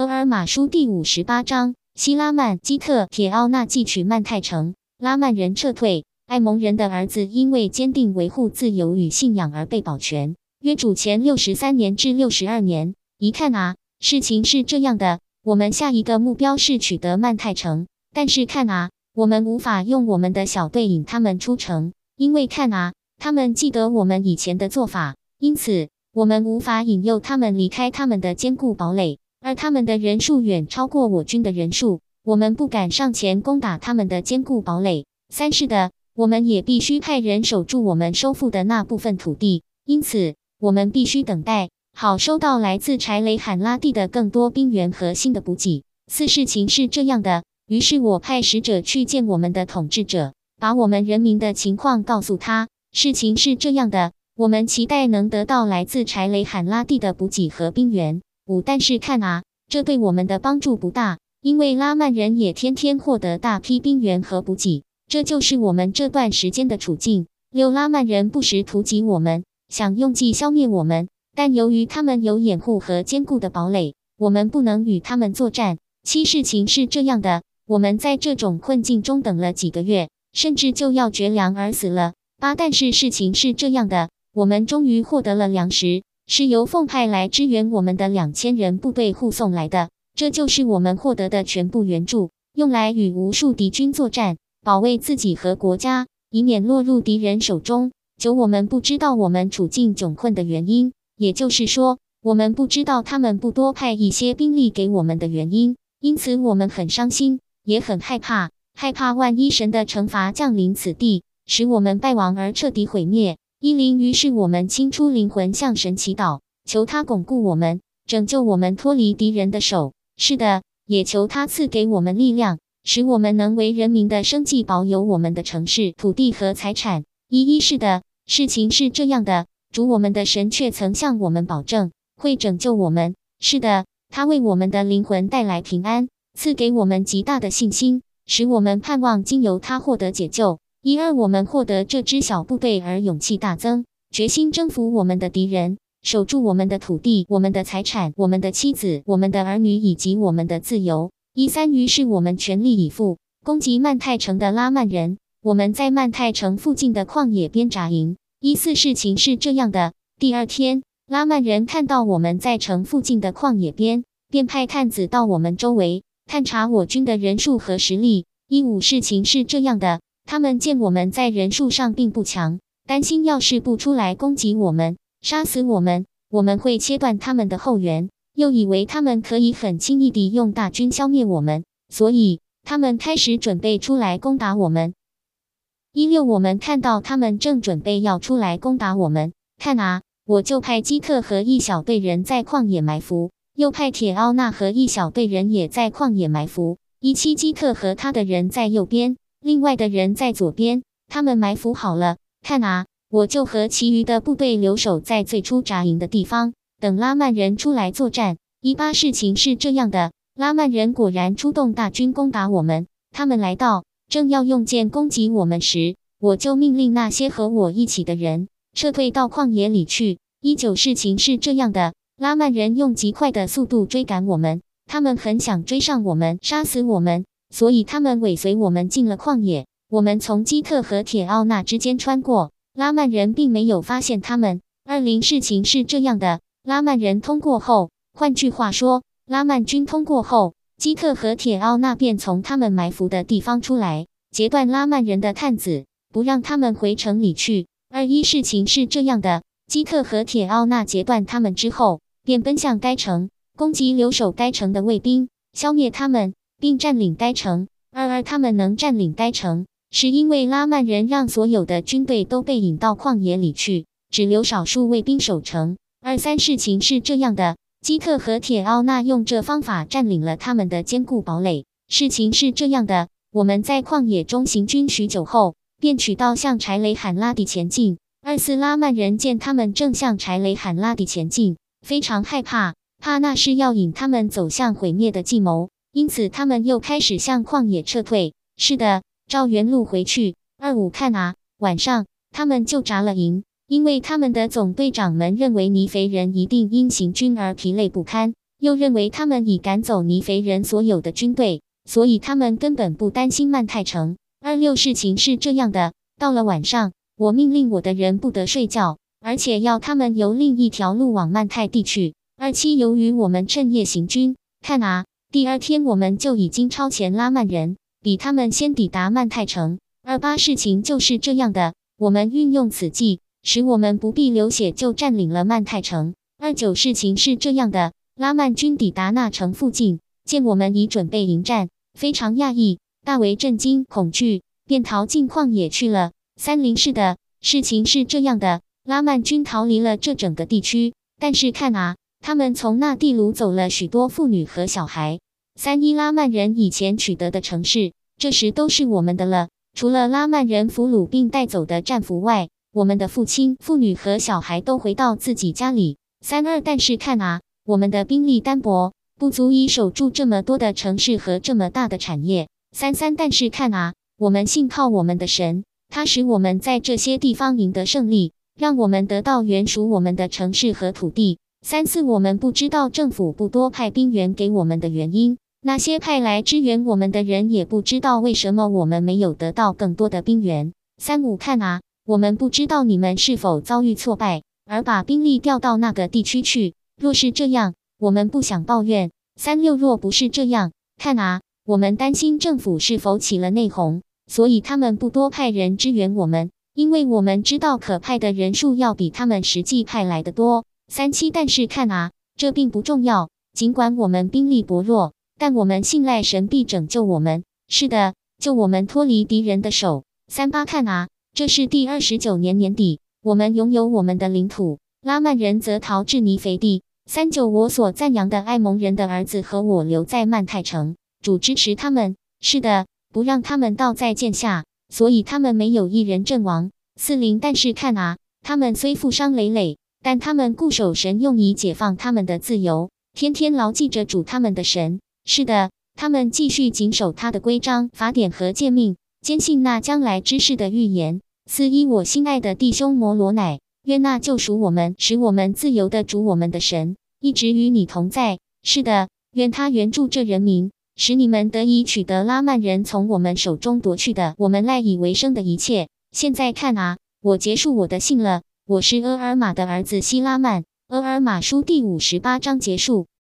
俄尔马书第五十八章：希拉曼基特铁奥纳继取曼泰城，拉曼人撤退。埃蒙人的儿子因为坚定维护自由与信仰而被保全。约主前六十三年至六十二年。一看啊，事情是这样的，我们下一个目标是取得曼泰城，但是看啊，我们无法用我们的小队引他们出城，因为看啊，他们记得我们以前的做法，因此我们无法引诱他们离开他们的坚固堡垒。而他们的人数远超过我军的人数，我们不敢上前攻打他们的坚固堡垒。三是的，我们也必须派人守住我们收复的那部分土地，因此我们必须等待，好收到来自柴雷罕拉地的更多兵员和新的补给。四事情是这样的，于是我派使者去见我们的统治者，把我们人民的情况告诉他。事情是这样的，我们期待能得到来自柴雷罕拉地的补给和兵员。五，但是看啊，这对我们的帮助不大，因为拉曼人也天天获得大批兵员和补给，这就是我们这段时间的处境。六，拉曼人不时突袭我们，想用计消灭我们，但由于他们有掩护和坚固的堡垒，我们不能与他们作战。七，事情是这样的，我们在这种困境中等了几个月，甚至就要绝粮而死了。八，但是事情是这样的，我们终于获得了粮食。是由奉派来支援我们的两千人部队护送来的，这就是我们获得的全部援助，用来与无数敌军作战，保卫自己和国家，以免落入敌人手中。九，我们不知道我们处境窘困的原因，也就是说，我们不知道他们不多派一些兵力给我们的原因，因此我们很伤心，也很害怕，害怕万一神的惩罚降临此地，使我们败亡而彻底毁灭。一零，于是我们清出灵魂向神祈祷，求他巩固我们，拯救我们脱离敌人的手。是的，也求他赐给我们力量，使我们能为人民的生计保有我们的城市、土地和财产。一一是的，事情是这样的，主我们的神却曾向我们保证会拯救我们。是的，他为我们的灵魂带来平安，赐给我们极大的信心，使我们盼望经由他获得解救。一二，我们获得这支小部队而勇气大增，决心征服我们的敌人，守住我们的土地、我们的财产、我们的妻子、我们的儿女以及我们的自由。一三，于是我们全力以赴攻击曼泰城的拉曼人。我们在曼泰城附近的旷野边扎营。一四，事情是这样的：第二天，拉曼人看到我们在城附近的旷野边，便派探子到我们周围探查我军的人数和实力。一五，事情是这样的。他们见我们在人数上并不强，担心要是不出来攻击我们、杀死我们，我们会切断他们的后援，又以为他们可以很轻易地用大军消灭我们，所以他们开始准备出来攻打我们。一六，我们看到他们正准备要出来攻打我们，看啊，我就派基特和一小队人在旷野埋伏，又派铁奥纳和一小队人也在旷野埋伏。一七，基特和他的人在右边。另外的人在左边，他们埋伏好了。看啊，我就和其余的部队留守在最初扎营的地方，等拉曼人出来作战。一八事情是这样的，拉曼人果然出动大军攻打我们。他们来到，正要用剑攻击我们时，我就命令那些和我一起的人撤退到旷野里去。一九事情是这样的，拉曼人用极快的速度追赶我们，他们很想追上我们，杀死我们。所以他们尾随我们进了旷野。我们从基特和铁奥纳之间穿过，拉曼人并没有发现他们。二零事情是这样的：拉曼人通过后，换句话说，拉曼军通过后，基特和铁奥纳便从他们埋伏的地方出来，截断拉曼人的探子，不让他们回城里去。二一事情是这样的：基特和铁奥纳截断他们之后，便奔向该城，攻击留守该城的卫兵，消灭他们。并占领该城。二二，他们能占领该城，是因为拉曼人让所有的军队都被引到旷野里去，只留少数卫兵守城。二三，事情是这样的：基特和铁奥纳用这方法占领了他们的坚固堡垒。事情是这样的：我们在旷野中行军许久后，便取道向柴雷罕拉底前进。二四，拉曼人见他们正向柴雷罕拉底前进，非常害怕，怕那是要引他们走向毁灭的计谋。因此，他们又开始向旷野撤退。是的，照原路回去。二五看啊，晚上他们就扎了营，因为他们的总队长们认为尼肥人一定因行军而疲累不堪，又认为他们已赶走尼肥人所有的军队，所以他们根本不担心曼泰城。二六事情是这样的，到了晚上，我命令我的人不得睡觉，而且要他们由另一条路往曼泰地去。二七，由于我们趁夜行军，看啊，第二天我们就已经超前拉曼人，比他们先抵达曼泰城。二八，事情就是这样的，我们运用此计，使我们不必流血就占领了曼泰城。二九，事情是这样的，拉曼军抵达那城附近，见我们已准备迎战，非常讶异。大为震惊、恐惧，便逃进旷野去了。三零是的，事情是这样的：拉曼军逃离了这整个地区，但是看啊，他们从那地掳走了许多妇女和小孩。三一拉曼人以前取得的城市，这时都是我们的了。除了拉曼人俘虏并带走的战俘外，我们的父亲、妇女和小孩都回到自己家里。三二，但是看啊，我们的兵力单薄，不足以守住这么多的城市和这么大的产业。三三，但是看啊，我们信靠我们的神，他使我们在这些地方赢得胜利，让我们得到原属我们的城市和土地。三四，我们不知道政府不多派兵员给我们的原因，那些派来支援我们的人也不知道为什么我们没有得到更多的兵员。三五，看啊，我们不知道你们是否遭遇挫败而把兵力调到那个地区去。若是这样，我们不想抱怨。三六，若不是这样，看啊。我们担心政府是否起了内讧，所以他们不多派人支援我们，因为我们知道可派的人数要比他们实际派来的多。三七，但是看啊，这并不重要。尽管我们兵力薄弱，但我们信赖神必拯救我们。是的，救我们脱离敌人的手。三八，看啊，这是第二十九年年底，我们拥有我们的领土。拉曼人则逃至尼肥地。三九，我所赞扬的艾蒙人的儿子和我留在曼泰城。主支持他们，是的，不让他们倒在剑下，所以他们没有一人阵亡。四零，但是看啊，他们虽负伤累累，但他们固守神，用以解放他们的自由，天天牢记着主他们的神。是的，他们继续谨守他的规章、法典和诫命，坚信那将来之事的预言。四一，我心爱的弟兄摩罗乃，愿那救赎我们、使我们自由的主我们的神，一直与你同在。是的，愿他援助这人民。使你们得以取得拉曼人从我们手中夺去的我们赖以为生的一切。现在看啊，我结束我的信了。我是阿尔玛的儿子希拉曼。阿尔玛书第五十八章结束。